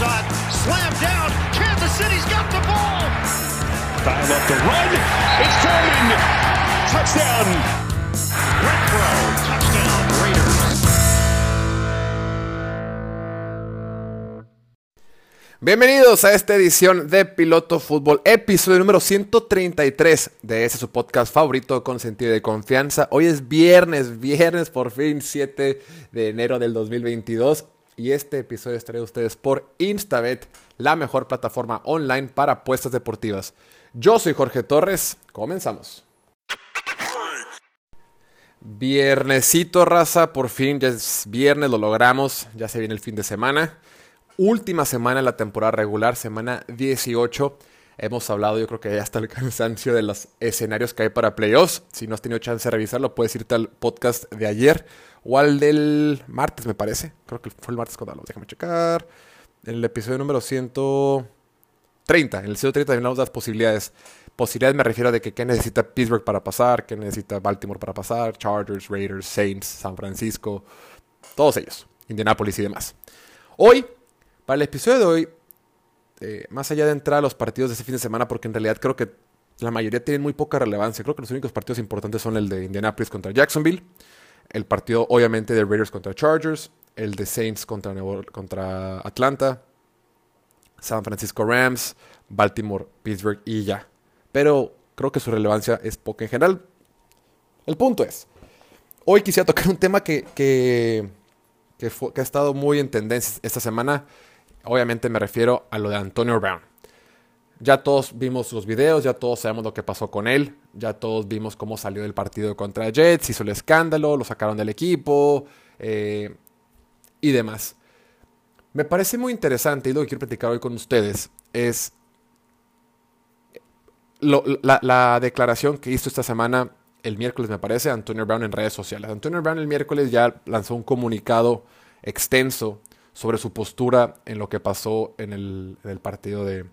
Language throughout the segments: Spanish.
shot, down. Kansas City's got the ball. Dial up the run. It's Foreman. Touchdown. Renfro, touchdown Raiders. Bienvenidos a esta edición de Piloto Fútbol, episodio número 133 de ese su podcast favorito con sentido de confianza. Hoy es viernes, viernes por fin, 7 de enero del 2022. Y este episodio es traído a ustedes por Instabet, la mejor plataforma online para apuestas deportivas. Yo soy Jorge Torres, comenzamos. Viernesito, raza, por fin, ya es viernes, lo logramos, ya se viene el fin de semana última semana de la temporada regular, semana 18. Hemos hablado, yo creo que ya hasta el cansancio de los escenarios que hay para playoffs. Si no has tenido chance de revisarlo, puedes irte al podcast de ayer o al del martes, me parece. Creo que fue el martes cuando hablamos. Déjame checar. En el episodio número 130. En el 130 hablamos de las posibilidades. Posibilidades me refiero a de que qué necesita Pittsburgh para pasar, qué necesita Baltimore para pasar, Chargers, Raiders, Saints, San Francisco, todos ellos, Indianapolis y demás. Hoy para el episodio de hoy, eh, más allá de entrar a los partidos de este fin de semana, porque en realidad creo que la mayoría tienen muy poca relevancia. Creo que los únicos partidos importantes son el de Indianapolis contra Jacksonville, el partido obviamente de Raiders contra Chargers, el de Saints contra, contra Atlanta, San Francisco Rams, Baltimore, Pittsburgh y ya. Pero creo que su relevancia es poca en general. El punto es, hoy quisiera tocar un tema que, que, que, que ha estado muy en tendencia esta semana Obviamente me refiero a lo de Antonio Brown. Ya todos vimos los videos, ya todos sabemos lo que pasó con él, ya todos vimos cómo salió del partido contra Jets, hizo el escándalo, lo sacaron del equipo eh, y demás. Me parece muy interesante y lo que quiero platicar hoy con ustedes es la, la, declaración que hizo esta semana, el miércoles me parece, Antonio Brown en redes sociales. Antonio Brown el miércoles ya lanzó un comunicado extenso sobre su postura en lo que pasó en el, partido de,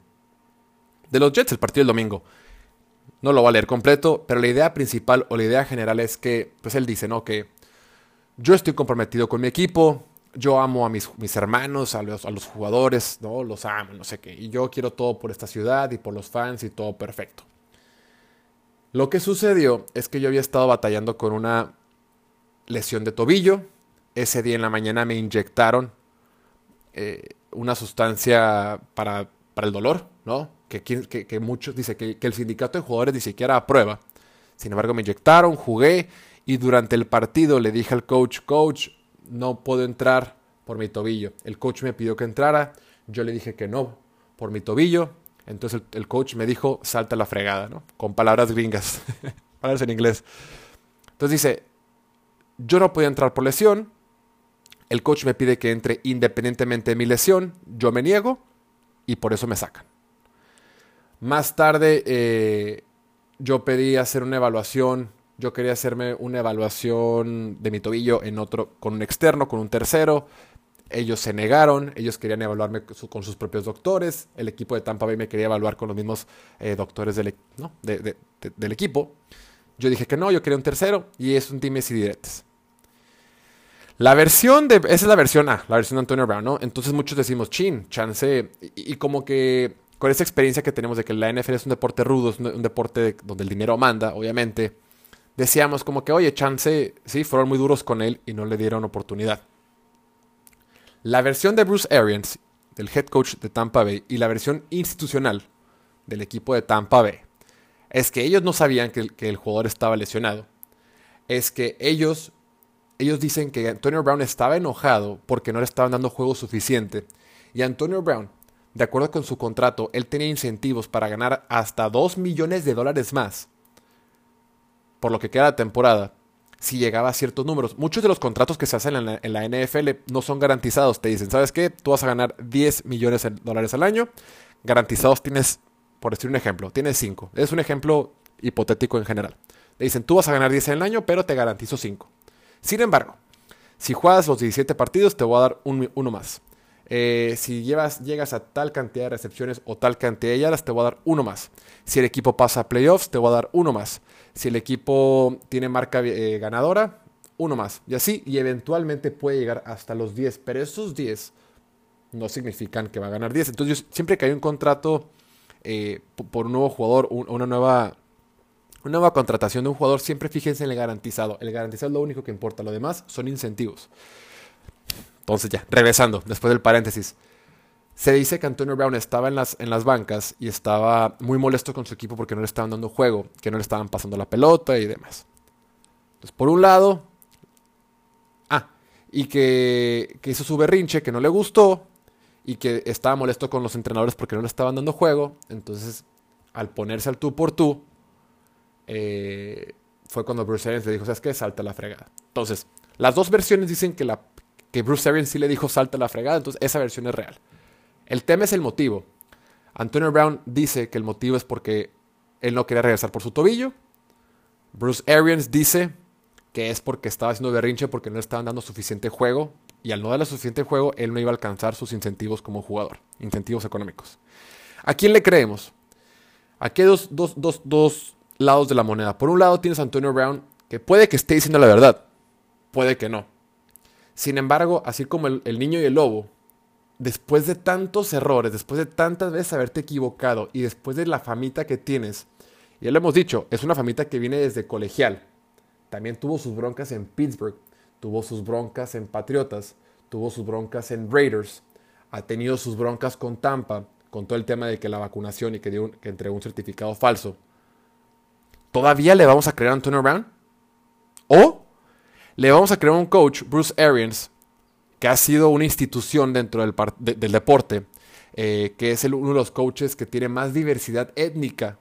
de los Jets, el partido del domingo. No lo voy a leer completo, pero la idea principal o la idea general es que, pues él dice, ¿no? Que yo estoy comprometido con mi equipo, yo amo a mis, mis hermanos, a los, a los, jugadores, ¿no? Los amo, no sé qué. Y yo quiero todo por esta ciudad y por los fans y todo perfecto. Lo que sucedió es que yo había estado batallando con una lesión de tobillo. Ese día en la mañana me inyectaron eh, una sustancia para, para, el dolor, ¿no? Que, que, muchos, dice que, el sindicato de jugadores ni siquiera aprueba. Sin embargo, me inyectaron, jugué y durante el partido le dije al coach, coach, no puedo entrar por mi tobillo. El coach me pidió que entrara, yo le dije que no por mi tobillo. Entonces el, el coach me dijo, salta la fregada, ¿no? Con palabras gringas, palabras en inglés. Entonces dice, yo no podía entrar por lesión, el coach me pide que entre independientemente de mi lesión, yo me niego y por eso me sacan. Más tarde eh, yo pedí hacer una evaluación, yo quería hacerme una evaluación de mi tobillo en otro, con un externo, con un tercero. Ellos se negaron, ellos querían evaluarme con sus propios doctores, el equipo de Tampa Bay me quería evaluar con los mismos eh, doctores del, del equipo. Yo dije que no, yo quería un tercero y es un time y diretes. La versión de. Esa es la versión A, la versión de Antonio Brown, ¿no? Entonces muchos decimos, chin, chance. Y, como que con esa experiencia que tenemos de que la NFL es un deporte rudo, es un, deporte donde el dinero manda, obviamente. Decíamos como que, oye, chance, sí, fueron muy duros con él y no le dieron oportunidad. La versión de Bruce Arians, del head coach de Tampa Bay, y la versión institucional del equipo de Tampa Bay, es que ellos no sabían que que el jugador estaba lesionado. Es que ellos ellos dicen que Antonio Brown estaba enojado porque no le estaban dando juego suficiente. Y Antonio Brown, de acuerdo con su contrato, él tenía incentivos para ganar hasta 2 millones de dólares más. Por lo que queda la temporada, si llegaba a ciertos números. Muchos de los contratos que se hacen en la, NFL no son garantizados. Te dicen, ¿sabes qué? Tú vas a ganar 10 millones de dólares al año. Garantizados tienes, por decir un ejemplo, tienes 5. Es un ejemplo hipotético en general. Le dicen, tú vas a ganar 10 en el año, pero te garantizo 5. Sin embargo, si juegas los 17 partidos, te voy a dar uno más. Eh, si llegas a tal cantidad de recepciones o tal cantidad de yardas, te voy a dar uno más. Si el equipo pasa a playoffs, te voy a dar uno más. Si el equipo tiene marca eh, ganadora, uno más. Y así, y eventualmente puede llegar hasta los 10. Pero esos 10 no significan que va a ganar 10. Entonces, siempre que hay un contrato eh, por un nuevo jugador, una nueva, una nueva contratación de un jugador, siempre fíjense en el garantizado. El garantizado es lo único que importa, lo demás son incentivos. Entonces ya, regresando, después del paréntesis. Se dice que Antonio Brown estaba en las, en las bancas y estaba muy molesto con su equipo porque no le estaban dando juego, que no le estaban pasando la pelota y demás. Entonces, por un lado, ah, y que, que hizo su berrinche, que no le gustó, y que estaba molesto con los entrenadores porque no le estaban dando juego. Entonces, al ponerse al tú por tú, eh, fue cuando Bruce Arians le dijo, ¿sabes qué? Salta la fregada. Entonces, las dos versiones dicen que, la, que Bruce Arians sí le dijo salta la fregada, entonces esa versión es real. El tema es el motivo. Antonio Brown dice que el motivo es porque él no quería regresar por su tobillo. Bruce Arians dice que es porque estaba haciendo berrinche porque no estaban dando suficiente juego y al no darle suficiente juego, él no iba a alcanzar sus incentivos como jugador, incentivos económicos. ¿A quién le creemos? Aquí hay dos, dos, lados de la moneda. Por un lado tienes a Antonio Brown, que puede que esté diciendo la verdad, puede que no. Sin embargo, así como el, niño y el lobo, después de tantos errores, después de tantas veces haberte equivocado y después de la famita que tienes, ya lo hemos dicho, es una famita que viene desde colegial. También tuvo sus broncas en Pittsburgh tuvo sus broncas en Patriotas, tuvo sus broncas en Raiders, ha tenido sus broncas con Tampa, con todo el tema de que la vacunación y que, dio que entregó un certificado falso. ¿Todavía le vamos a creer a Antonio Brown? ¿O le vamos a creer a un coach, Bruce Arians, que ha sido una institución dentro del, deporte, eh, que es uno de los coaches que tiene más diversidad étnica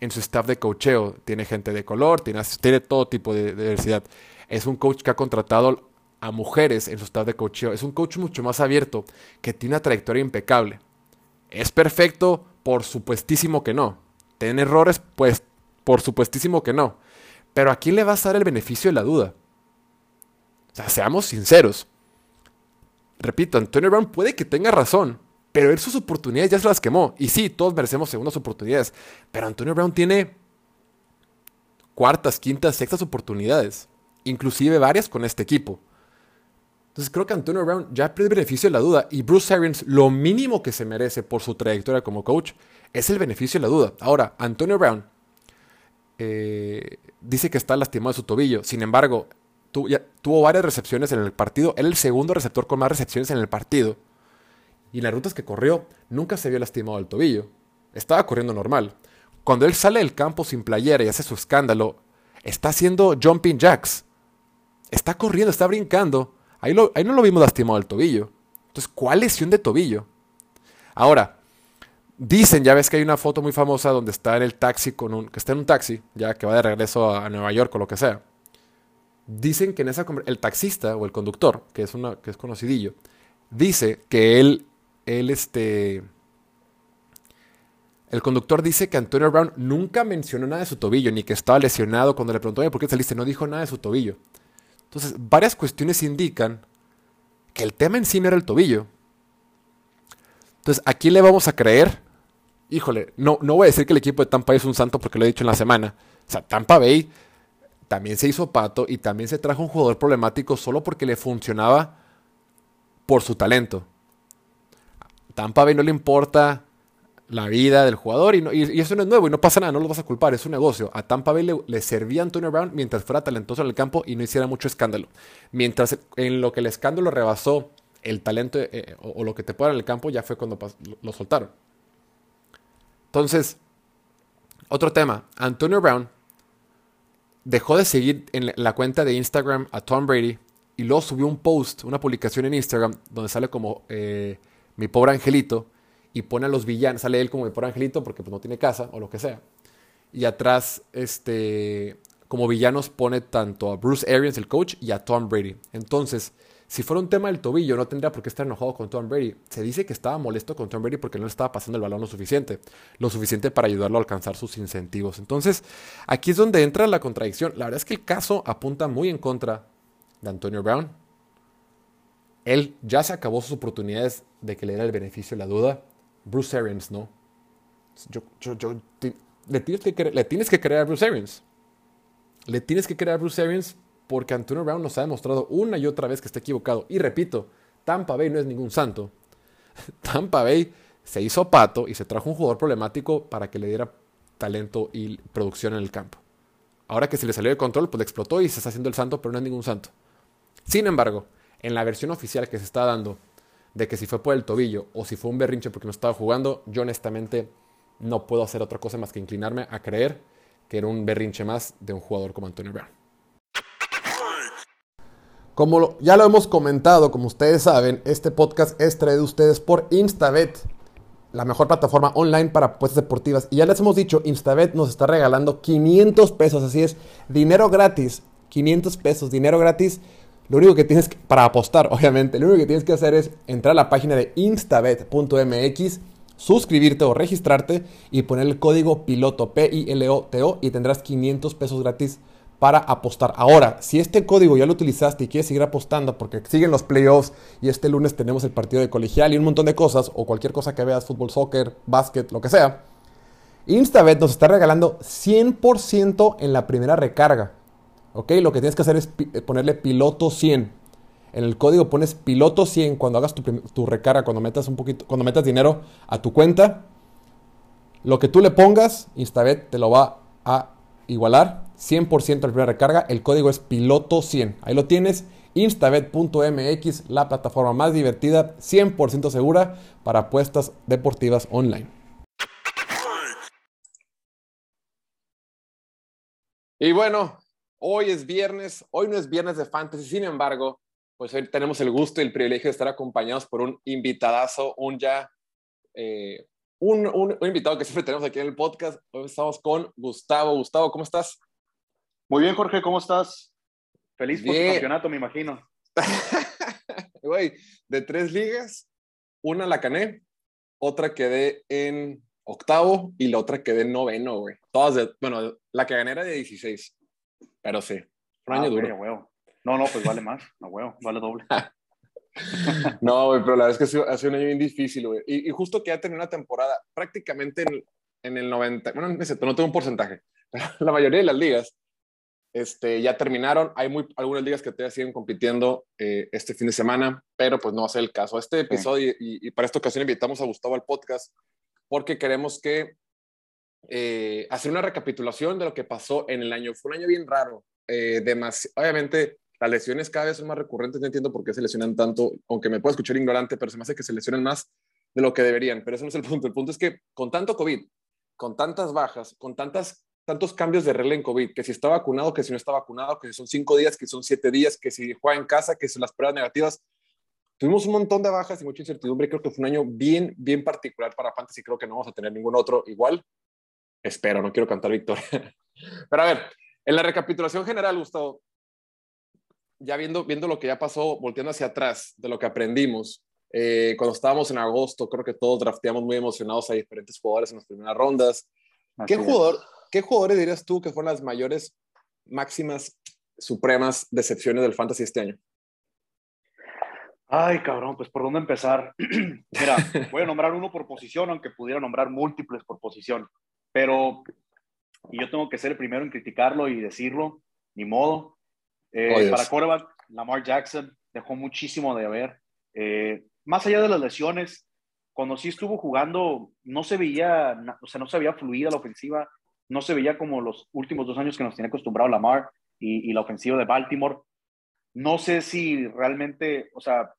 en su staff de coacheo. Tiene gente de color, tiene, todo tipo de diversidad. Es un coach que ha contratado a mujeres en su staff de coacheo. Es un coach mucho más abierto, que tiene una trayectoria impecable. ¿Es perfecto? Por supuestísimo que no. ¿Tiene errores? Pues por supuestísimo que no. Pero ¿a quién le vas a dar el beneficio de la duda? O sea, seamos sinceros. Repito, Antonio Brown puede que tenga razón, pero él sus oportunidades ya se las quemó. Y sí, todos merecemos segundas oportunidades. Pero Antonio Brown tiene cuartas, quintas, sextas oportunidades inclusive varias con este equipo. Entonces creo que Antonio Brown ya pierde beneficio de la duda y Bruce Arians lo mínimo que se merece por su trayectoria como coach es el beneficio de la duda. Ahora, Antonio Brown eh, dice que está lastimado de su tobillo, sin embargo, tuvo varias recepciones en el partido, era el segundo receptor con más recepciones en el partido y las rutas que corrió nunca se vio lastimado del tobillo, estaba corriendo normal. Cuando él sale del campo sin playera y hace su escándalo, está haciendo jumping jacks Está corriendo, está brincando. Ahí, no lo vimos lastimado el tobillo. Entonces, ¿cuál lesión de tobillo? Ahora, dicen, ya ves que hay una foto muy famosa donde está en el taxi con un, que está en un taxi, ya que va de regreso a, Nueva York o lo que sea. Dicen que en esa el taxista o el conductor, que es una que es conocidillo, dice que él él este el conductor dice que Antonio Brown nunca mencionó nada de su tobillo, ni que estaba lesionado cuando le preguntó, ¿por qué saliste? No dijo nada de su tobillo. Entonces, varias cuestiones indican que el tema en sí no era el tobillo. Entonces, ¿a quién le vamos a creer? Híjole, no, no voy a decir que el equipo de Tampa Bay es un santo porque lo he dicho en la semana. O sea, Tampa Bay también se hizo pato y también se trajo un jugador problemático solo porque le funcionaba por su talento. Tampa Bay no le importa la vida del jugador y, eso no es nuevo y no pasa nada, no lo vas a culpar, es un negocio. A Tampa Bay le, servía Antonio Brown mientras fuera talentoso en el campo y no hiciera mucho escándalo. Mientras en lo que el escándalo rebasó el talento eh, o, lo que te pueda en el campo ya fue cuando lo, soltaron. Entonces, otro tema, Antonio Brown dejó de seguir en la cuenta de Instagram a Tom Brady y luego subió un post, una publicación en Instagram donde sale como eh, mi pobre angelito y pone a los villanos, sale él como el por angelito porque pues, no tiene casa o lo que sea. Y atrás, este, como villanos pone tanto a Bruce Arians, el coach, y a Tom Brady. Entonces, si fuera un tema del tobillo, no tendría por qué estar enojado con Tom Brady. Se dice que estaba molesto con Tom Brady porque no le estaba pasando el balón lo suficiente. Lo suficiente para ayudarlo a alcanzar sus incentivos. Entonces, aquí es donde entra la contradicción. La verdad es que el caso apunta muy en contra de Antonio Brown. Él ya se acabó sus oportunidades de que le diera el beneficio de la duda. Bruce Arians, ¿no? le, tienes que le tienes que creer a Bruce Arians. Le tienes que creer a Bruce Arians porque Antonio Brown nos ha demostrado una y otra vez que está equivocado. Y repito, Tampa Bay no es ningún santo. Tampa Bay se hizo pato y se trajo un jugador problemático para que le diera talento y producción en el campo. Ahora que se le salió de control, pues le explotó y se está haciendo el santo, pero no es ningún santo. Sin embargo, en la versión oficial que se está dando de que si fue por el tobillo o si fue un berrinche porque no estaba jugando, yo honestamente no puedo hacer otra cosa más que inclinarme a creer que era un berrinche más de un jugador como Antonio Brown. Como ya lo hemos comentado, como ustedes saben, este podcast es traído a ustedes por Instabet, la mejor plataforma online para apuestas deportivas. Y ya les hemos dicho, Instabet nos está regalando 500 pesos, así es, dinero gratis, 500 pesos, dinero gratis. Lo único que tienes para apostar, obviamente, lo único que tienes que hacer es entrar a la página de instabet.mx, suscribirte o registrarte y poner el código piloto P-I-L-O-T-O y tendrás 500 pesos gratis para apostar. Ahora, si este código ya lo utilizaste y quieres seguir apostando porque siguen los playoffs y este lunes tenemos el partido de colegial y un montón de cosas, o cualquier cosa que veas, fútbol, soccer, básquet, lo que sea, Instabet nos está regalando 100% en la primera recarga. ¿Ok? Lo que tienes que hacer es eh, ponerle piloto 100. En el código pones piloto 100 cuando hagas tu, tu, recarga, cuando metas un poquito, cuando metas dinero a tu cuenta. Lo que tú le pongas, Instabet te lo va a igualar 100% la primera recarga. El código es piloto100. Ahí lo tienes. Instabet.mx, la plataforma más divertida, 100% segura para apuestas deportivas online. Y bueno, hoy es viernes, hoy no es viernes de fantasy, sin embargo, pues hoy tenemos el gusto y el privilegio de estar acompañados por un invitadazo, un ya eh, un, un, invitado que siempre tenemos aquí en el podcast. Hoy estamos con Gustavo. Gustavo, ¿cómo estás? Muy bien, Jorge, ¿cómo estás? Feliz por tu campeonato, me imagino. Güey, de tres ligas, una la cané, otra quedé en octavo y la otra quedé en noveno, güey. Todas de, bueno, la que gané era de 16, pero sí, un año ah, duro. No, no, pues vale más, no, huevo, vale doble. no, pero la verdad es que ha sido, un año bien difícil, güey. Y, justo que ya tenido una temporada prácticamente en, el 90, bueno, no tengo un porcentaje, la mayoría de las ligas este, ya terminaron. Hay muy, algunas ligas que todavía siguen compitiendo eh, este fin de semana, pero pues no va a ser el caso. Este episodio, y, para esta ocasión invitamos a Gustavo al podcast, porque queremos que eh, hacer una recapitulación de lo que pasó en el año. Fue un año bien raro. Eh, obviamente, las lesiones cada vez son más recurrentes, no entiendo por qué se lesionan tanto, aunque me pueda escuchar ignorante, pero se me hace que se lesionen más de lo que deberían, pero eso no es el punto. El punto es que con tanto COVID, con tantas bajas, con tantas, tantos cambios de regla en COVID, que si está vacunado, que si no está vacunado, que si son cinco días, que son siete días, que si juega en casa, que si las pruebas negativas, tuvimos un montón de bajas y mucha incertidumbre. Creo que fue un año bien, bien particular para Fantasy. Creo que no vamos a tener ningún otro igual. Espero, no quiero cantar victoria. Pero a ver, en la recapitulación general, Gustavo, ya viendo, viendo lo que ya pasó, volteando hacia atrás de lo que aprendimos, eh, cuando estábamos en agosto, creo que todos drafteamos muy emocionados a diferentes jugadores en las primeras rondas. ¿Qué, jugador, ¿Qué jugadores dirías tú que fueron las mayores, máximas, supremas decepciones del fantasy este año? Ay, cabrón, pues por dónde empezar. Mira, voy a nombrar uno por posición, aunque pudiera nombrar múltiples por posición. Pero, y yo tengo que ser el primero en criticarlo y decirlo, ni modo. Eh, para quarterback, Lamar Jackson dejó muchísimo de haber. Eh, más allá de las lesiones, cuando sí estuvo jugando, no se veía, o sea, no se veía fluida la ofensiva, no se veía como los últimos dos años que nos tiene acostumbrado Lamar y, la ofensiva de Baltimore. No sé si realmente, o sea,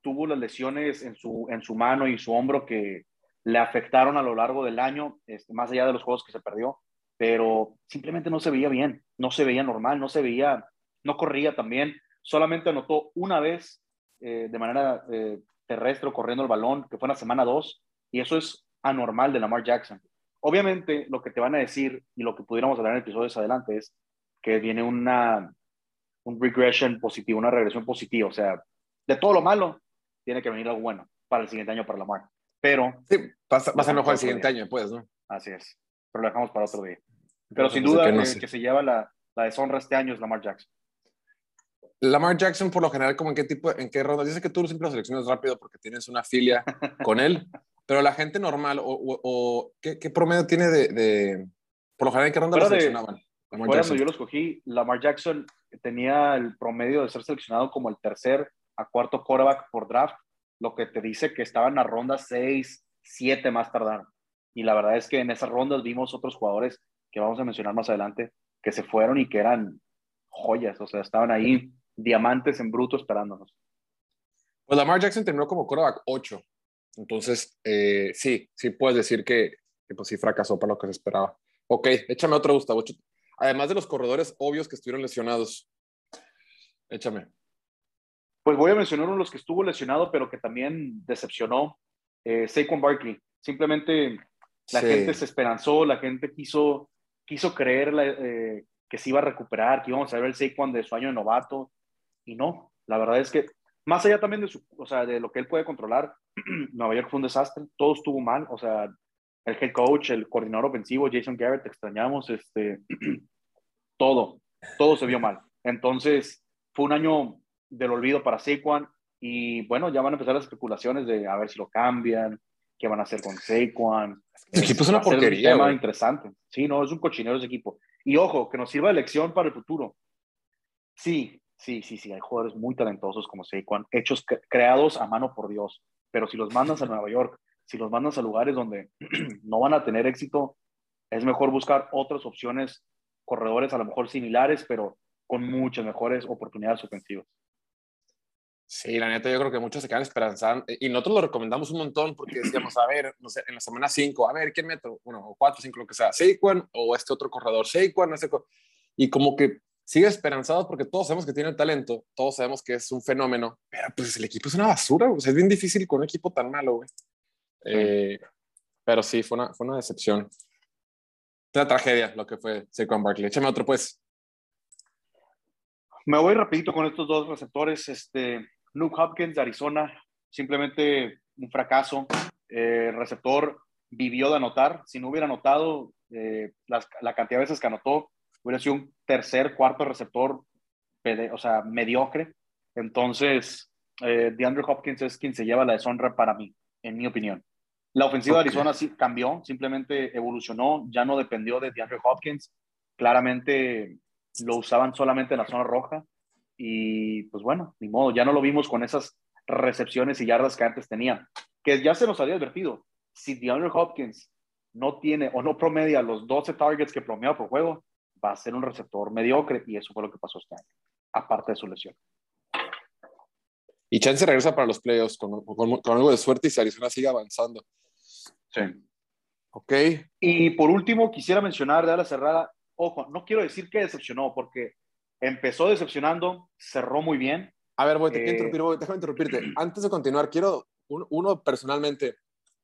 tuvo las lesiones en su, en su mano y su hombro que le afectaron a lo largo del año, este, más allá de los juegos que se perdió, pero simplemente no se veía bien, no se veía normal, no se veía no corría también, solamente anotó una vez eh, de manera eh, terrestre corriendo el balón, que fue en la semana 2, y eso es anormal de Lamar Jackson. Obviamente, lo que te van a decir y lo que pudiéramos hablar en episodios adelante es que viene una un regression positivo, una regresión positiva, o sea, de todo lo malo tiene que venir algo bueno para el siguiente año para Lamar. Pero sí, pasa, a mejor el siguiente año, pues, ¿no? Así es. Pero lo dejamos para otro día. Pero sin duda, que, que se lleva la, la deshonra este año es Lamar Jackson. Lamar Jackson, por lo general, como en qué tipo, en qué ronda. Dice que tú siempre lo seleccionas rápido porque tienes una filia con él, pero la gente normal, o, ¿qué, promedio tiene de, por lo general, en qué ronda lo seleccionaban? Cuando yo lo escogí, Lamar Jackson tenía el promedio de ser seleccionado como el tercer a cuarto quarterback por draft lo que te dice que estaba en la ronda 6, 7 más tardar. Y la verdad es que en esas rondas vimos otros jugadores que vamos a mencionar más adelante que se fueron y que eran joyas, o sea, estaban ahí diamantes en bruto esperándonos. Pues Lamar Jackson terminó como quarterback 8. Entonces, eh, sí, sí puedes decir que, que, pues sí fracasó para lo que se esperaba. Ok, échame otro, Gustavo. Además de los corredores obvios que estuvieron lesionados. Échame. Pues voy a mencionar uno de los que estuvo lesionado, pero que también decepcionó. Eh, Saquon Barkley. Simplemente la gente se esperanzó, la gente quiso, quiso creer eh, que se iba a recuperar, que íbamos a ver el Saquon de su año de novato. Y no, la verdad es que más allá también de, su, o sea, de lo que él puede controlar, Nueva York fue un desastre, todo estuvo mal, o sea, el head coach, el coordinador ofensivo, Jason Garrett, te extrañamos, este, todo, todo se vio mal. Entonces, fue un año del olvido para Saquon y bueno, ya van a empezar las especulaciones de a ver si lo cambian, qué van a hacer con Saquon. El equipo es una porquería. Un tema interesante. Sí, no, es un cochinero ese equipo. Y ojo, que nos sirva de lección para el futuro. Sí, sí, sí, sí, hay jugadores muy talentosos como Saquon, hechos creados a mano por Dios, pero si los mandas a Nueva York, si los mandas a lugares donde no van a tener éxito, es mejor buscar otras opciones, corredores a lo mejor similares, pero con muchas mejores oportunidades ofensivas. Sí, la neta, yo creo que muchos se quedan esperanzando y nosotros lo recomendamos un montón porque decíamos, a ver, no sé, en la semana 5, a ver, ¿quién meto? Bueno, o 4, 5, lo que sea, Saquon o este otro corredor, Saquon, ese y como que sigue esperanzado porque todos sabemos que tiene el talento, todos sabemos que es un fenómeno, pero pues el equipo es una basura, o sea, es bien difícil con un equipo tan malo, güey. Eh, pero sí, fue una, fue una decepción. Una tragedia lo que fue Saquon Barkley. Échame otro, pues. Me voy rapidito con estos dos receptores. Este, Luke Hopkins de Arizona, simplemente un fracaso. Eh, receptor vivió de anotar. Si no hubiera anotado eh, la, la, cantidad de veces que anotó, hubiera sido un tercer, cuarto receptor, o sea, mediocre. Entonces, eh, DeAndre Hopkins es quien se lleva la deshonra para mí, en mi opinión. La ofensiva de Arizona sí cambió, simplemente evolucionó, ya no dependió de DeAndre Hopkins. Claramente lo usaban solamente en la zona roja y pues bueno, ni modo, ya no lo vimos con esas recepciones y yardas que antes tenía, que ya se nos había advertido. Si DeAndre Hopkins no tiene o no promedia los 12 targets que promedia por juego, va a ser un receptor mediocre y eso fue lo que pasó este año, aparte de su lesión. Y Chance regresa para los playoffs con, con, algo de suerte y si Arizona sigue avanzando. Sí. Ok. Y por último, quisiera mencionar de la cerrada, ojo, no quiero decir que decepcionó, porque empezó decepcionando, cerró muy bien. A ver, voy, te quiero eh, interrumpir, déjame interrumpirte. Antes de continuar, quiero, uno personalmente,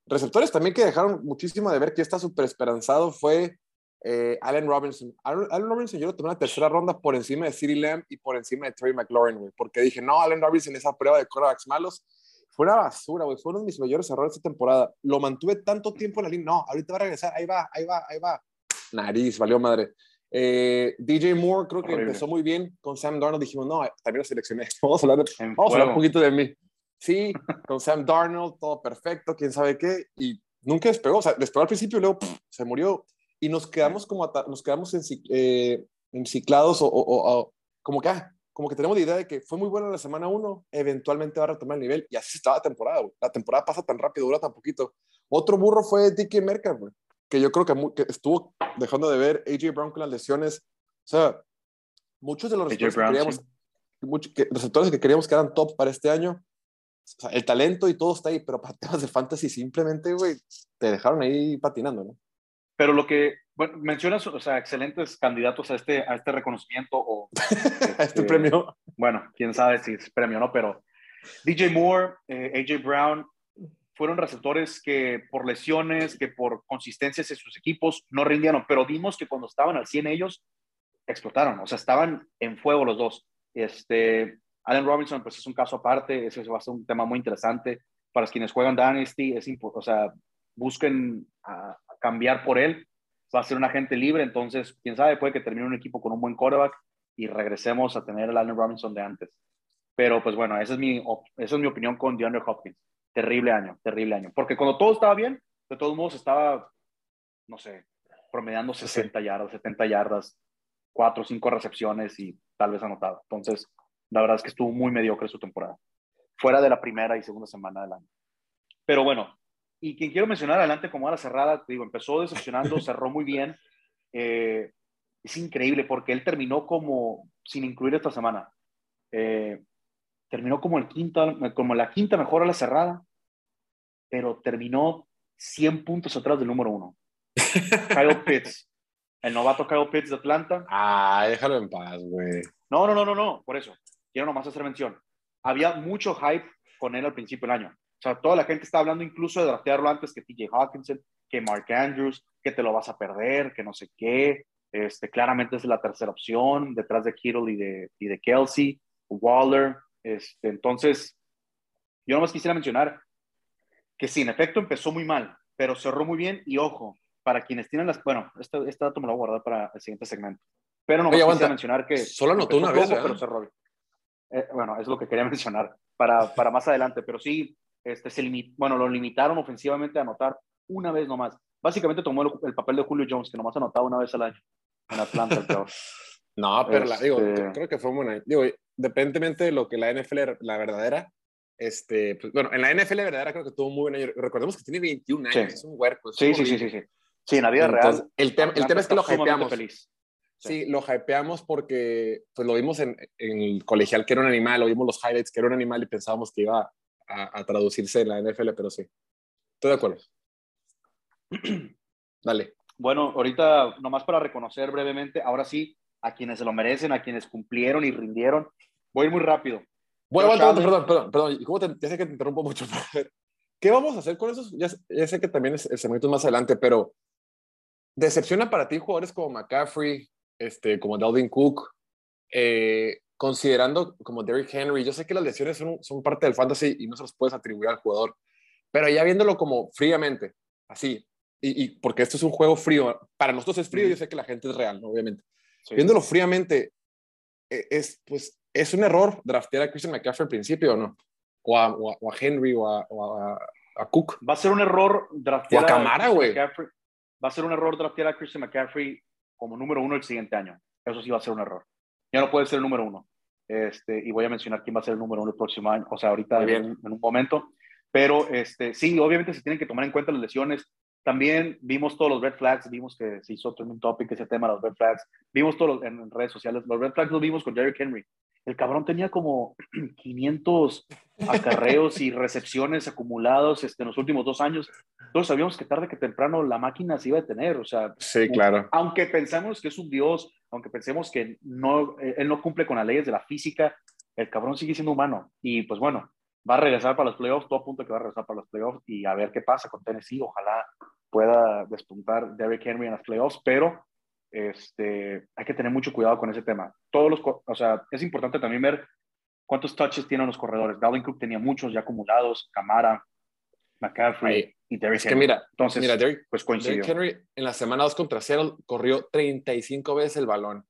receptores también que dejaron muchísimo de ver que está súper esperanzado fue eh, Allen Robinson. Allen, Robinson yo lo tomé en la tercera ronda por encima de CeeDee Lamb y por encima de Terry McLaurin, güey, porque dije, no, Allen Robinson, esa prueba de quarterbacks malos, fue una basura, güey, fue uno de mis mayores errores esta temporada. Lo mantuve tanto tiempo en la línea, no, ahorita va a regresar, ahí va, ahí va, ahí va. Nariz, valió madre. Eh, DJ Moore creo que empezó muy bien con Sam Darnold. Dijimos, no, también lo seleccioné. Vamos a hablar, vamos a hablar un poquito de mí. Sí, con Sam Darnold, todo perfecto, quién sabe qué. Y nunca despegó. O sea, despegó al principio y luego se murió y nos quedamos como nos quedamos eh, enciclados o, o, como que ah, como que tenemos la idea de que fue muy bueno en la semana 1, eventualmente va a retomar el nivel y así estaba la temporada, La temporada pasa tan rápido, dura tan poquito. Otro burro fue Dickie Metcalf, que yo creo que, que, estuvo dejando de ver AJ Brown con las lesiones. O sea, muchos de los receptores, que queríamos, muchos, que, receptores que queríamos que eran top para este año, o sea, el talento y todo está ahí, pero para temas de fantasy simplemente, güey, te dejaron ahí patinando, ¿no? Pero lo que bueno, mencionas, o sea, excelentes candidatos a este, a este reconocimiento o a este premio. Bueno, quién sabe si es premio o no, pero DJ Moore, eh, AJ Brown fueron receptores que por lesiones, que por consistencias en sus equipos no rindieron, pero vimos que cuando estaban al 100 ellos explotaron, o sea, estaban en fuego los dos. Este, Allen Robinson, pues es un caso aparte, ese va a ser un tema muy interesante para quienes juegan Dynasty, es o sea, busquen a, cambiar por él. Va a ser un agente libre, entonces, quién sabe, puede que termine un equipo con un buen quarterback y regresemos a tener el Allen Robinson de antes. Pero pues bueno, esa es mi, esa es mi opinión con DeAndre Hopkins. Terrible año, terrible año. Porque cuando todo estaba bien, de todos modos estaba, no sé, promediando 60 yardas, 70 yardas, 4 o 5 recepciones y tal vez anotado. Entonces, la verdad es que estuvo muy mediocre su temporada. fuera de la primera y segunda semana del año. Pero bueno, y quien quiero mencionar adelante como a la cerrada, digo, empezó decepcionando, cerró muy bien. Eh, es increíble porque él terminó como, sin incluir esta semana, eh, terminó como, el quinta, como la quinta mejor a la cerrada, pero terminó 100 puntos atrás del número uno. Kyle Pitts, el novato Kyle Pitts de Atlanta. Ah, déjalo en paz, güey. No, no, no, no, no, por eso. Quiero nomás hacer mención. Había mucho hype con él al principio del año. O sea, toda la gente está hablando incluso de draftearlo antes que TJ Hawkinson, que Mark Andrews, que te lo vas a perder, que no sé qué. Este, claramente es la tercera opción, detrás de Kittle y de, y de Kelsey, Waller. Este, entonces, yo nomás quisiera mencionar que sí, en efecto empezó muy mal, pero cerró muy bien y ojo, para quienes tienen las... Bueno, este, este dato me lo voy a guardar para el siguiente segmento. Pero no quisiera mencionar que... Solo anotó una vez, pero cerró. Eh, bueno, es lo que quería mencionar para, para más adelante, pero sí, este, se bueno, lo limitaron ofensivamente a anotar una vez nomás. Básicamente tomó el, papel de Julio Jones, que nomás anotaba una vez al año en Atlanta. no, pero la, digo, este creo que fue buena. Digo, dependientemente de lo que la NFL, la verdadera, este, pues, bueno, en la NFL verdadera creo que tuvo muy buen año. Recordemos que tiene 21 años, es un huerco. Sí, sí, sí, sí, sí. Sí, en la vida real. El, tema, el tema es que lo hypeamos. Feliz. Sí. lo hypeamos porque pues, lo vimos en, en, el colegial que era un animal, lo vimos los highlights que era un animal y pensábamos que iba a, a traducirse en la NFL, pero sí. Estoy de acuerdo. Dale. Bueno, ahorita nomás para reconocer brevemente, ahora sí, a quienes se lo merecen, a quienes cumplieron y rindieron. Voy a ir muy rápido. Bueno, perdón, perdón, perdón, ¿Cómo te, ya sé que te interrumpo mucho. ¿Qué vamos a hacer con esos? Ya, ya sé que también es, el segmento más adelante, pero ¿decepciona para ti jugadores como McCaffrey, este, como Dalvin Cook, eh, considerando como Derrick Henry? Yo sé que las lesiones son, son parte del fantasy y no se los puedes atribuir al jugador, pero ya viéndolo como fríamente, así, y, porque esto es un juego frío, para nosotros es frío, yo sé que la gente es real, obviamente. Viéndolo fríamente, e, es, pues, es un error draftear a Christian McCaffrey al principio o no, o a, o a, Henry o, a, a, Cook. Va a ser un error draftear a Camara, güey. Va a ser un error draftear a Christian McCaffrey como número uno el siguiente año. Eso sí va a ser un error. Ya no puede ser el número uno. Este, y voy a mencionar quién va a ser el número uno el próximo año, o sea, ahorita en, en, un momento. Pero este, sí, obviamente se tienen que tomar en cuenta las lesiones. También vimos todos los red flags, vimos que se hizo un topic ese tema, los red flags. Vimos todos en, redes sociales, los red flags los vimos con Jerry Henry. El cabrón tenía como 500 acarreos y recepciones acumulados este, en los últimos dos años. Todos sabíamos que tarde que temprano la máquina se iba a detener. O sea, sí, claro. aunque pensamos que es un dios, aunque pensemos que no, eh, él no cumple con las leyes de la física, el cabrón sigue siendo humano. Y pues bueno, va a regresar para los playoffs, todo apunta que va a regresar para los playoffs y a ver qué pasa con Tennessee. Ojalá pueda despuntar Derrick Henry en los playoffs, pero este, hay que tener mucho cuidado con ese tema. Todos los, o sea, es importante también ver cuántos touches tienen los corredores. Dalvin Cook tenía muchos ya acumulados, Camara, McCaffrey y Derrick es Henry. Que mira, Entonces, mira, Derrick, pues coincidió. Derrick Henry en la semana 2 contra 0 corrió 35 veces el balón.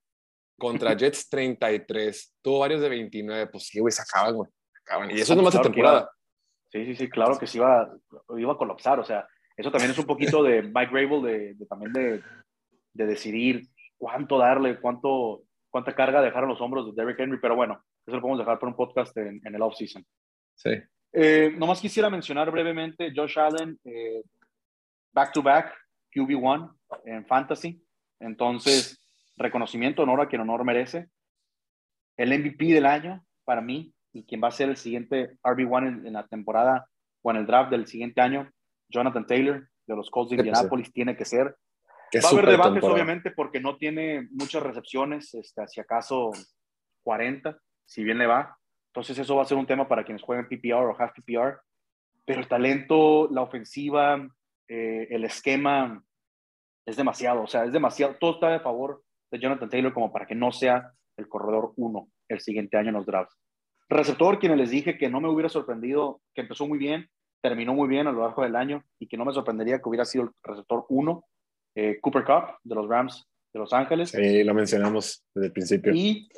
Contra Jets 33. Tuvo varios de 29. Pues sí, güey, se acaban, güey. Y eso es nomás de temporada. sí, sí, sí, claro que sí iba, iba a colapsar. O sea, eso también es un poquito de Mike Rabel, de, de también de, de, decidir cuánto darle, cuánto, cuánta carga dejar en los hombros de Derrick Henry. Pero bueno, eso lo podemos dejar para un podcast en, en el off-season. Sí. Eh, nomás quisiera mencionar brevemente Josh Allen, eh, back to back, QB1 en Fantasy. Entonces, reconocimiento, honor a quien honor merece. El MVP del año, para mí, y quien va a ser el siguiente RB1 en, la temporada o en el draft del siguiente año, Jonathan Taylor de los Colts de Indianapolis, tiene que ser. Va a haber debates, obviamente, porque no tiene muchas recepciones, este, si acaso 40, si bien le va. Entonces, eso va a ser un tema para quienes jueguen PPR o half PPR. Pero el talento, la ofensiva, eh, el esquema es demasiado. O sea, es demasiado. Todo está a favor de Jonathan Taylor como para que no sea el corredor uno el siguiente año en los drafts. Receptor, quienes les dije que no me hubiera sorprendido, que empezó muy bien, terminó muy bien a lo largo del año y que no me sorprendería que hubiera sido el receptor 1, eh, Cooper Cup de los Rams de Los Ángeles. Sí, lo mencionamos desde el principio. Y,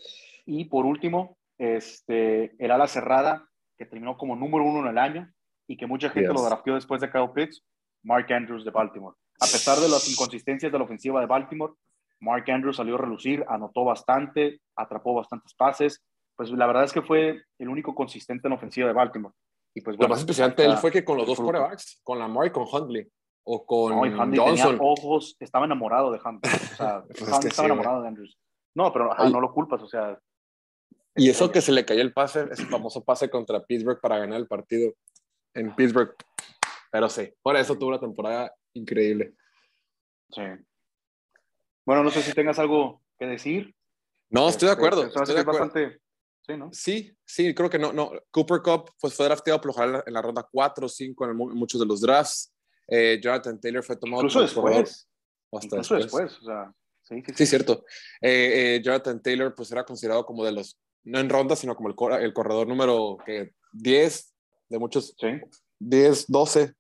y por último, este, el ala cerrada, que terminó como número uno en el año y que mucha gente lo drafteó después de Kyle Pitts, Mark Andrews de Baltimore. A pesar de las inconsistencias de la ofensiva de Baltimore, Mark Andrews salió a relucir, anotó bastante, atrapó bastantes pases, pues la verdad es que fue el único consistente en ofensiva de Baltimore. Y pues, Lo más impresionante él fue que con los dos quarterbacks, con Lamar y con Huntley, o con no, Huntley Johnson. Tenía ojos, estaba enamorado de Huntley. O sea, Pues es Huntley que estaba sí, enamorado de Andrews. No, pero ajá, no lo culpas, o sea. Y eso que se le cayó el pase, ese famoso pase contra Pittsburgh para ganar el partido en Pittsburgh. Pero sí, por eso tuvo una temporada increíble. Sí. Bueno, no sé si tengas algo que decir. No, estoy de Este, acuerdo. estoy de acuerdo. bastante. Sí, ¿no? Sí, sí, creo que no. no. Cooper Cup pues, fue drafteado por lo general en la ronda 4 o 5 en, el- en muchos de los drafts. Eh, Jonathan Taylor fue tomado Incluso después. hasta Incluso después. después. O sea, sí, sí, Sí, cierto. Eh, eh, Jonathan Taylor pues era considerado como de los, no en ronda, sino como el, cor- el corredor número que 10 de muchos, Sí. 10, 12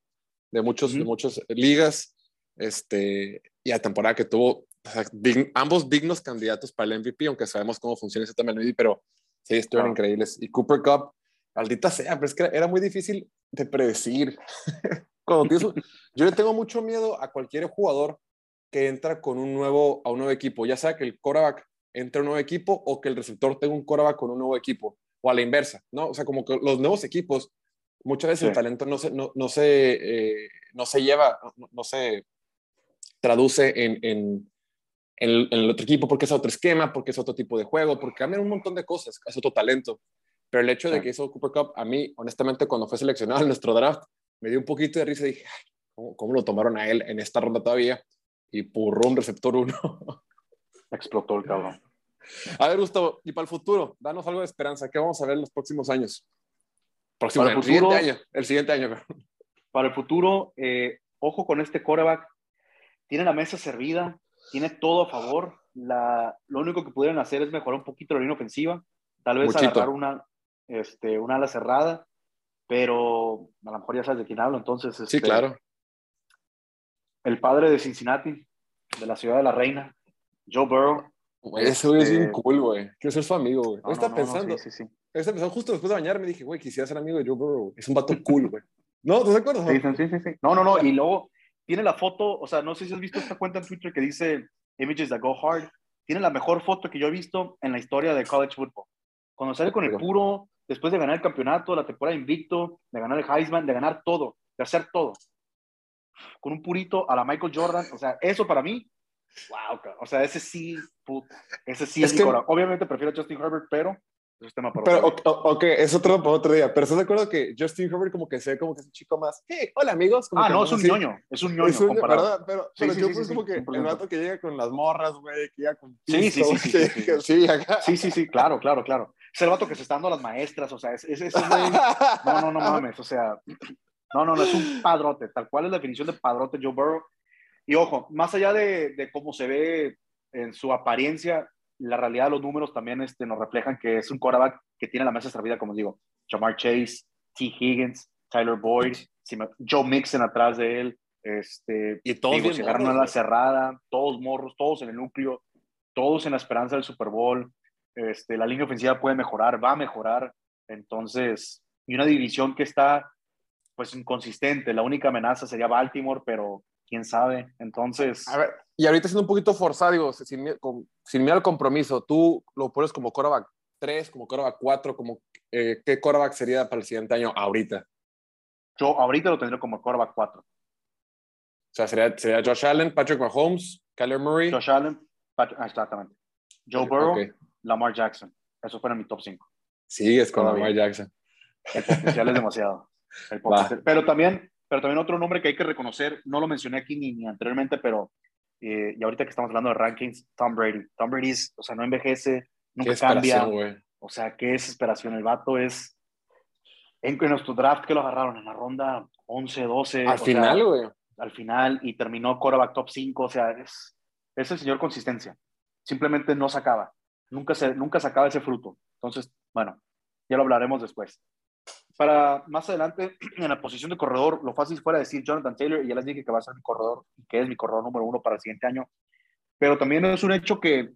de muchos, de Ujú. muchas ligas. Este, y la temporada que tuvo, o sea, dig- ambos dignos candidatos para el MVP, aunque sabemos cómo funciona ese tema MVP, pero sí, estuvieron Claro. increíbles. Y Cooper Cup, maldita sea, pero es que era muy difícil de predecir. Cuando tienes yo le tengo mucho miedo a cualquier jugador que entra con un nuevo, a un nuevo equipo, ya sea que el quarterback entre a un nuevo equipo o que el receptor tenga un quarterback con un nuevo equipo, o a la inversa, ¿no? O sea, como que los nuevos equipos, muchas veces Sí. el talento no se, no, no se, eh, no se lleva, no, no se traduce en, en, en el, en el otro equipo porque es otro esquema, porque es otro tipo de juego, porque cambian un montón de cosas, es otro talento. Pero el hecho de que hizo Cooper Cup, a mí, honestamente, cuando fue seleccionado en nuestro draft, me dio un poquito de risa y dije, "Ay, ¿cómo, cómo lo tomaron a él en esta ronda todavía? Y purrón, receptor uno. Explotó el cabrón. A ver, Gustavo, y para el futuro, danos algo de esperanza. ¿Qué vamos a ver en los próximos años? Próximo Para el siguiente año. El siguiente año. Para el futuro, eh, ojo con este quarterback. Tiene la mesa servida, tiene todo a favor. La, lo único que pudieran hacer es mejorar un poquito la línea ofensiva. Tal vez Muchito. agarrar una, este, una ala cerrada, pero a lo mejor ya sabes de quién hablo. Entonces, Sí, este, claro. El padre de Cincinnati, de la ciudad de la reina, Joe Burrow. Güey, ese güey es bien Este- cool, güey. Quiero ser su amigo, güey. No, estaba no, no, pensando, sí, sí, sí. estaba pensando, justo después de bañarme, dije, güey, quisiera ser amigo de Joe Burrow. Es un vato cool, güey. ¿No? ¿Te acuerdas? Sí, sí, sí, sí, sí. No, no, no. Y luego tiene la foto, o sea, no sé si has visto esta cuenta en Twitter que dice Images that go hard. Tiene la mejor foto que yo he visto en la historia de college football. Cuando sale con el puro, después de ganar el campeonato, la temporada invicto, de ganar el Heisman, de ganar todo, de hacer todo. Con un purito a la Michael Jordan. O sea, eso para mí, wow, cabrón. o sea, ese sí, puta, ese sí Es es, mi que- corazón. Obviamente prefiero a Justin Herbert, pero es tema para Pero, ok, es otro para otro día. Pero ¿estás de acuerdo que Justin Herbert como que se ve como que es un chico más, hey, hola amigos? Como Ah, que no, es un así. ñoño, es un ñoño Es un- comparado. ¿verdad? Pero, Sí, pero sí, yo sí, pues como que 100%. el vato que llega con las morras, güey, que llega con Sí, sí, sí, sí, sí, sí. sí, acá. Sí, sí, sí, claro, claro, claro. Es el vato que se está dando a las maestras, o sea, es, es, güey. No, no, no mames, o sea, no, no, no, es un padrote, tal cual es la definición de padrote Joe Burrow. Y ojo, más allá de, de cómo se ve en su apariencia, la realidad de los números también este, nos reflejan que es un quarterback que tiene la mesa servida, como digo, Jamar Chase, T. Higgins, Tyler Boyd, Joe Mixon atrás de él, este, Y todos digo, agarran morros, ala güey. cerrada, todos morros, todos en el núcleo, todos en la esperanza del Super Bowl. Este, la línea ofensiva puede mejorar, va a mejorar. Entonces, y una división que está pues inconsistente. La única amenaza sería Baltimore, pero quién sabe. Entonces, A ver, y ahorita siendo un poquito forzado, digo, sin, sin miedo al compromiso, tú lo pones como quarterback 3, como quarterback 4, como, eh, ¿qué quarterback sería para el siguiente año ahorita? yo ahorita lo tendría como quarterback 4. O sea, sería, sería Josh Allen, Patrick Mahomes, Kyler Murray. Josh Allen, Pat- ah, exactamente. Joe Burrow, Ok. Lamar Jackson. Eso fuera mi top 5. Sigues con Todavía. Lamar Jackson. El potencial es demasiado. El Va. potencial- Pero también, pero también otro nombre que hay que reconocer, no lo mencioné aquí ni, ni anteriormente, pero eh, y ahorita que estamos hablando de rankings, Tom Brady. Tom Brady, es, o sea, no envejece, Qué nunca cambia. O sea, qué desesperación. El vato es. En, en nuestro draft que lo agarraron en la ronda 11, 12. Al final, güey. al final y terminó quarterback top 5. O sea, es, es el señor consistencia. Simplemente no sacaba. Nunca, se, nunca sacaba ese fruto. Entonces, bueno, ya lo hablaremos después. Para más adelante, en la posición de corredor, lo fácil fuera decir Jonathan Taylor, y ya les dije que va a ser mi corredor, y que es mi corredor número uno para el siguiente año. Pero también es un hecho que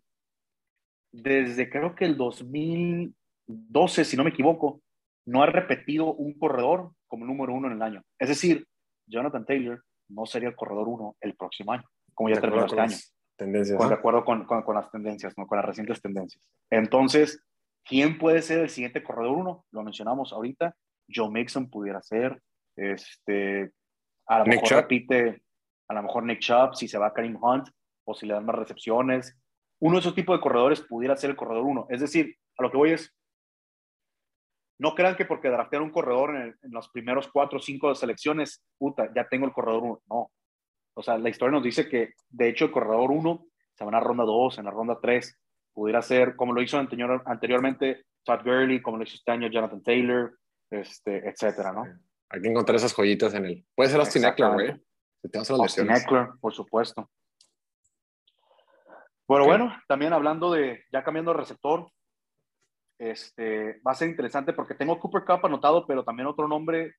desde creo que el 2012, si no me equivoco, no ha repetido un corredor como número uno en el año. Es decir, Jonathan Taylor no sería el corredor uno el próximo año, como ya terminó este año Tendencias. con, de acuerdo con, con, con las tendencias, ¿no? con las recientes tendencias. Entonces, ¿Quién puede ser el siguiente corredor uno? Lo mencionamos ahorita. Joe Mixon pudiera ser. Este, a lo mejor repite, a lo mejor Nick Chubb, si se va a Karim Hunt, o si le dan más recepciones. Uno de esos tipos de corredores pudiera ser el corredor uno. Es decir, a lo que voy es, no crean que porque draftear un corredor en, los primeros cuatro o cinco selecciones, puta, ya tengo el corredor uno. No. O sea, la historia nos dice que, de hecho, el corredor uno se va a la ronda dos, en la ronda tres. Pudiera ser, como lo hizo anterior, anteriormente Todd Gurley, como lo hizo este año Jonathan Taylor, este, etcétera, ¿no? Hay que encontrar esas joyitas en el. Puede ser Austin Eckler, güey. Austin Eckler, por supuesto. Bueno, bueno, también hablando de, ya cambiando de receptor, este, va a ser interesante porque tengo Cooper Cup anotado, pero también otro nombre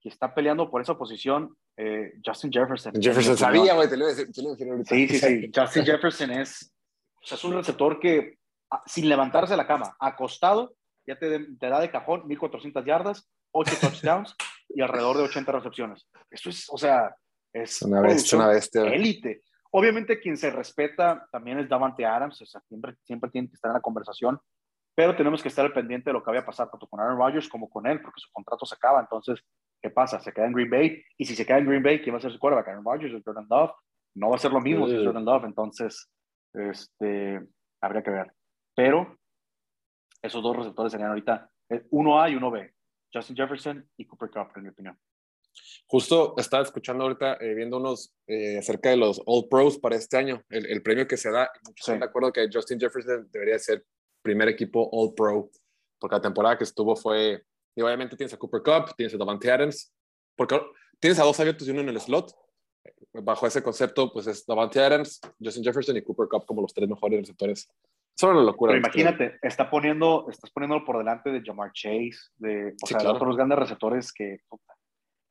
que está peleando por esa posición, eh, Justin Jefferson. Jefferson sabía, güey, te lo decir. Sí, sí, sí. Justin Jefferson es, es un receptor que, sin levantarse de la cama, acostado, ya te, te da de cajón 1400 yardas, 8 touchdowns y alrededor de 80 recepciones. Eso es, o sea, es una bestia, una bestia. Élite. Obviamente quien se respeta también es Davante Adams, o sea, siempre, siempre tiene que estar en la conversación, pero tenemos que estar al pendiente de lo que vaya a pasar tanto con Aaron Rodgers como con él, porque su contrato se acaba. Entonces, ¿qué pasa? Se queda en Green Bay. Y si se queda en Green Bay, ¿quién va a ser su quarterback? ¿Aaron Rodgers o Jordan Love? No va a ser lo mismo si es Jordan Love. Entonces, este, habría que ver. Pero esos dos receptores serían ahorita eh, uno A y uno B. Justin Jefferson y Cooper Cup, en mi opinión. Justo estaba escuchando ahorita, eh, viendo unos eh, acerca de los All Pros para este año, el, premio que se da. Muchos están de acuerdo que Justin Jefferson debería ser primer equipo All Pro, porque la temporada que estuvo fue, y obviamente tienes a Cooper Cup, tienes a Davante Adams, porque tienes a dos abiertos y uno en el slot. Bajo ese concepto, pues es Davante Adams, Justin Jefferson y Cooper Cup como los tres mejores receptores. Son una locura. Pero imagínate, está poniendo, estás poniéndolo por delante de Jamar Chase, de, o sea, de otros grandes receptores que.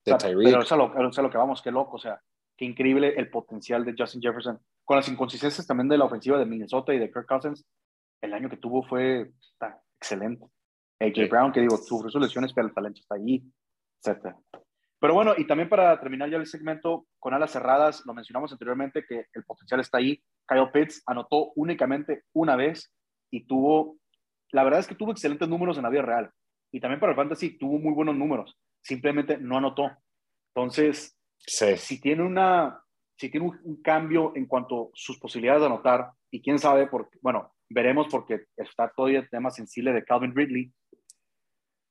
de Pero eso es, lo, que vamos, qué loco, o sea, qué increíble el potencial de Justin Jefferson. Con las inconsistencias también de la ofensiva de Minnesota y de Kirk Cousins, el año que tuvo fue excelente. AJ Brown, que digo, sufrió sus lesiones, pero el talento está ahí, etc. Pero bueno, y también para terminar ya el segmento, con alas cerradas, lo mencionamos anteriormente que el potencial está ahí. Kyle Pitts anotó únicamente una vez y tuvo, la verdad es que tuvo excelentes números en la vida real. Y también para el fantasy tuvo muy buenos números, simplemente no anotó. Entonces, si tiene una, si tiene un, un, cambio en cuanto a sus posibilidades de anotar, y quién sabe, porque, bueno, veremos porque está todavía el tema sensible de Calvin Ridley.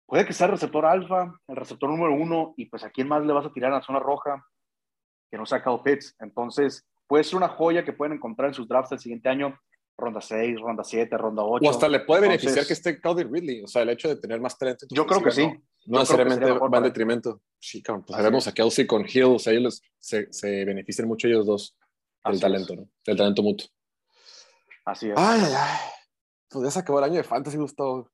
Puede que sea el receptor alfa, el receptor número uno, y pues a quién más le vas a tirar en la zona roja que no sea Kyle Pitts. Entonces, puede ser una joya que pueden encontrar en sus drafts el siguiente año, ronda 6, ronda 7, ronda 8. O hasta le puede beneficiar que esté Calvin Ridley, o sea, el hecho de tener más talento. Yo creo que sí. No, necesariamente va en detrimento. Sí, pues sabemos a Kelsey con Hill, o sea, ellos se, se benefician mucho ellos dos del talento, ¿no? Del talento mutuo. Así es. Ay, ay, Pues ya se acabó el año de fantasy, Gustavo.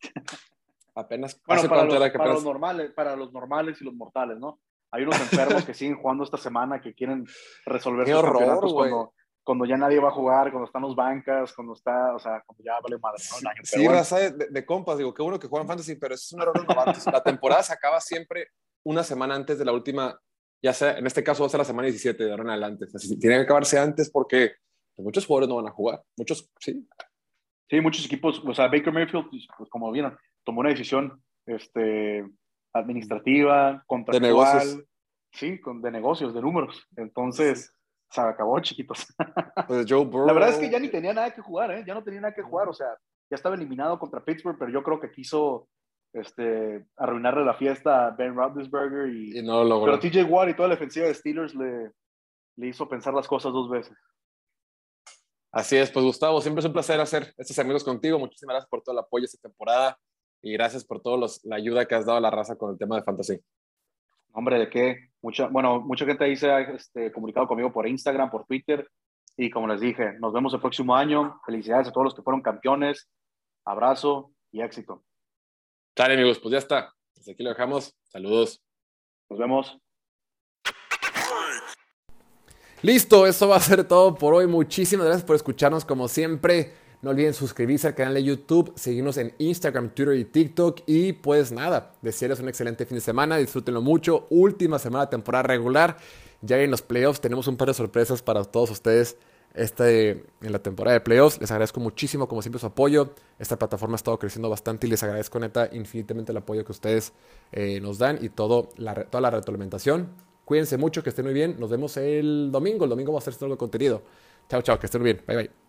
Apenas. Bueno, para, los, para los, normales, para los normales y los mortales, ¿no? Hay unos enfermos que siguen jugando esta semana que quieren resolver Qué sus horror, campeonatos cuando, cuando, ya nadie va a jugar, cuando están los bancas, cuando está, o sea, cuando ya vale madre, ¿no? sí, bueno. raza de, de, compas, digo, qué bueno que juegan fantasy, pero eso es un error. La temporada se acaba siempre una semana antes de la última, ya sea, en este caso va a ser la semana 17 de ahora en adelante. O sea, tiene que acabarse antes porque muchos jugadores no van a jugar, muchos sí. Sí, muchos equipos, o sea, Baker Mayfield, pues, pues como vieron, tomó una decisión este, administrativa, contractual, de negocios. sí, con, de negocios, de números. Entonces, se acabó, chiquitos. Pues Joe Burrow. La verdad es que ya ni tenía nada que jugar, ¿eh? ya no tenía nada que jugar, o sea, ya estaba eliminado contra Pittsburgh, pero yo creo que quiso este, arruinarle la fiesta a Ben Roethlisberger y, y no lo logró. Pero TJ Watt y toda la defensiva de Steelers le, le hizo pensar las cosas dos veces. Así es, pues Gustavo, siempre es un placer hacer estos amigos contigo. Muchísimas gracias por todo el apoyo esta temporada y gracias por toda la ayuda que has dado a la raza con el tema de fantasy. Hombre, ¿de qué? Mucha, bueno, mucha gente ahí se ha este, comunicado conmigo por Instagram, por Twitter y como les dije, nos vemos el próximo año. Felicidades a todos los que fueron campeones. Abrazo y éxito. Dale, amigos, pues ya está. Hasta aquí lo dejamos. Saludos. Nos vemos. Listo, eso va a ser todo por hoy. Muchísimas gracias por escucharnos como siempre. No olviden suscribirse al canal de YouTube, seguirnos en Instagram, Twitter y TikTok. Y pues nada, desearles un excelente fin de semana, disfrútenlo mucho. Última semana de temporada regular. Ya en los playoffs tenemos un par de sorpresas para todos ustedes este, en la temporada de playoffs. Les agradezco muchísimo, como siempre, su apoyo. Esta plataforma ha estado creciendo bastante y les agradezco, neta, infinitamente el apoyo que ustedes eh, nos dan y todo la, toda la retroalimentación. Cuídense mucho, que estén muy bien. Nos vemos el domingo. El domingo va a ser todo el contenido. Chao, chao, que estén muy bien. Bye, bye.